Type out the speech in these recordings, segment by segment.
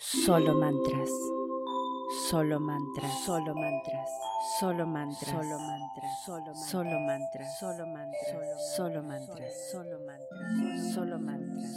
Solo mantras. Solo mantras. Solo mantras. Solo mantras. Solo mantras. Solo mantras. Solo mantras. Solo mantras. Solo mantras. Solo mantras. Solo mantras.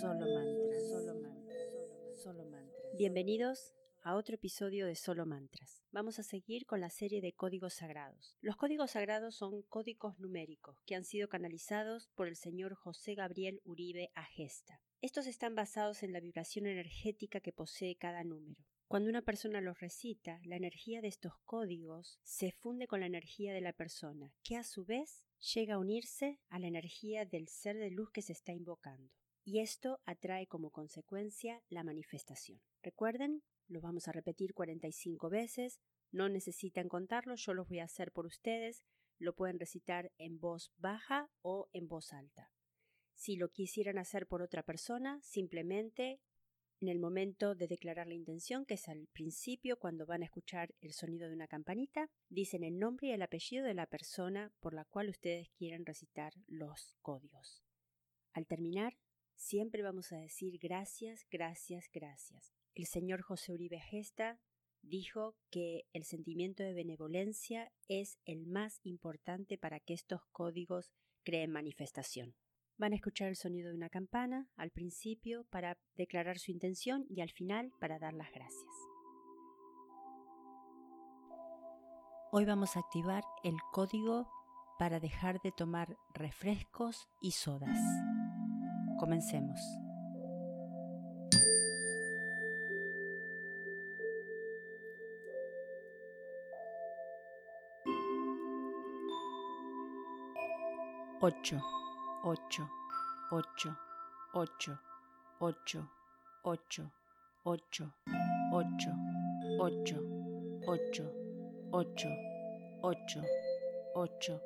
Solo mantras. Solo mantras. Solo mantras. Bienvenidos a otro episodio de Solo Mantras. Vamos a seguir con la serie de códigos sagrados. Los códigos sagrados son códigos numéricos que han sido canalizados por el señor José Gabriel Uribe Agesta. Estos están basados en la vibración energética que posee cada número. Cuando una persona los recita, la energía de estos códigos se funde con la energía de la persona, que a su vez llega a unirse a la energía del ser de luz que se está invocando. Y esto atrae como consecuencia la manifestación. Recuerden, lo vamos a repetir 45 veces, no necesitan contarlo, yo los voy a hacer por ustedes, lo pueden recitar en voz baja o en voz alta. Si lo quisieran hacer por otra persona, simplemente en el momento de declarar la intención, que es al principio cuando van a escuchar el sonido de una campanita, dicen el nombre y el apellido de la persona por la cual ustedes quieren recitar los códigos. Al terminar, siempre vamos a decir gracias, gracias, gracias. El señor José Uribe Gesta dijo que el sentimiento de benevolencia es el más importante para que estos códigos creen manifestación. Van a escuchar el sonido de una campana al principio para declarar su intención y al final para dar las gracias. Hoy vamos a activar el código para dejar de tomar refrescos y sodas. Comencemos. Ocho ocho, ocho, ocho, ocho, ocho, ocho, ocho, ocho, ocho, ocho, ocho, ocho,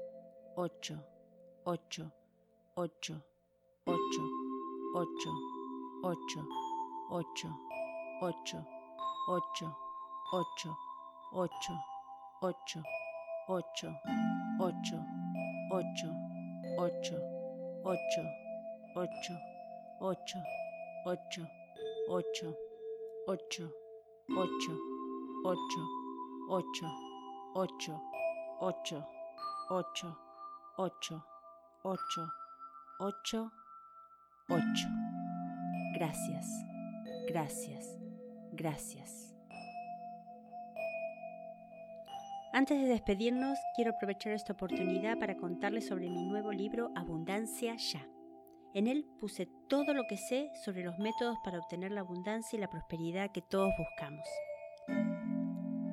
ocho, ocho, ocho, ocho, 8, 8, 8, 8, 8, 8, 8, 8, 8, 8, 8, 8, 8, 8, 8, 8, 8, 8, 8, 8, 8, 8, 8, 8, 8, 8, 8, ocho. Gracias, gracias, gracias. Antes de despedirnos, quiero aprovechar esta oportunidad para contarles sobre mi nuevo libro Abundancia Ya. En él puse todo lo que sé sobre los métodos para obtener la abundancia y la prosperidad que todos buscamos.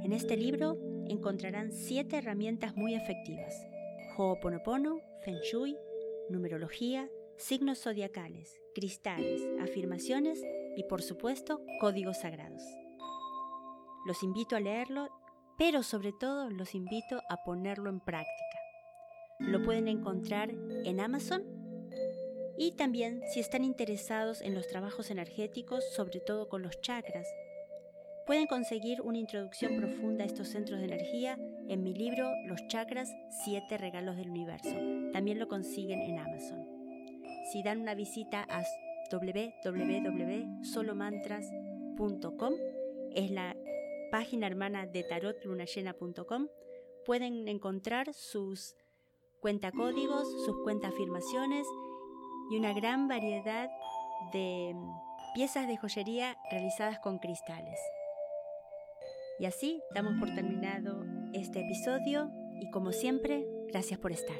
En este libro encontrarán siete herramientas muy efectivas: Ho'oponopono, Feng Shui, numerología, signos zodiacales, cristales, afirmaciones y por supuesto códigos sagrados. Los invito a leerlo pero sobre todo los invito a ponerlo en práctica. Lo pueden encontrar en Amazon y también si están interesados en los trabajos energéticos, sobre todo con los chakras, pueden conseguir una introducción profunda a estos centros de energía en mi libro Los chakras, siete regalos del universo. También lo consiguen en Amazon. Si dan una visita a www.solomantras.com, es la página hermana de tarotlunayena.com pueden encontrar sus cuentacódigos, sus cuenta afirmaciones y una gran variedad de piezas de joyería realizadas con cristales. Y así damos por terminado este episodio y como siempre, gracias por estar.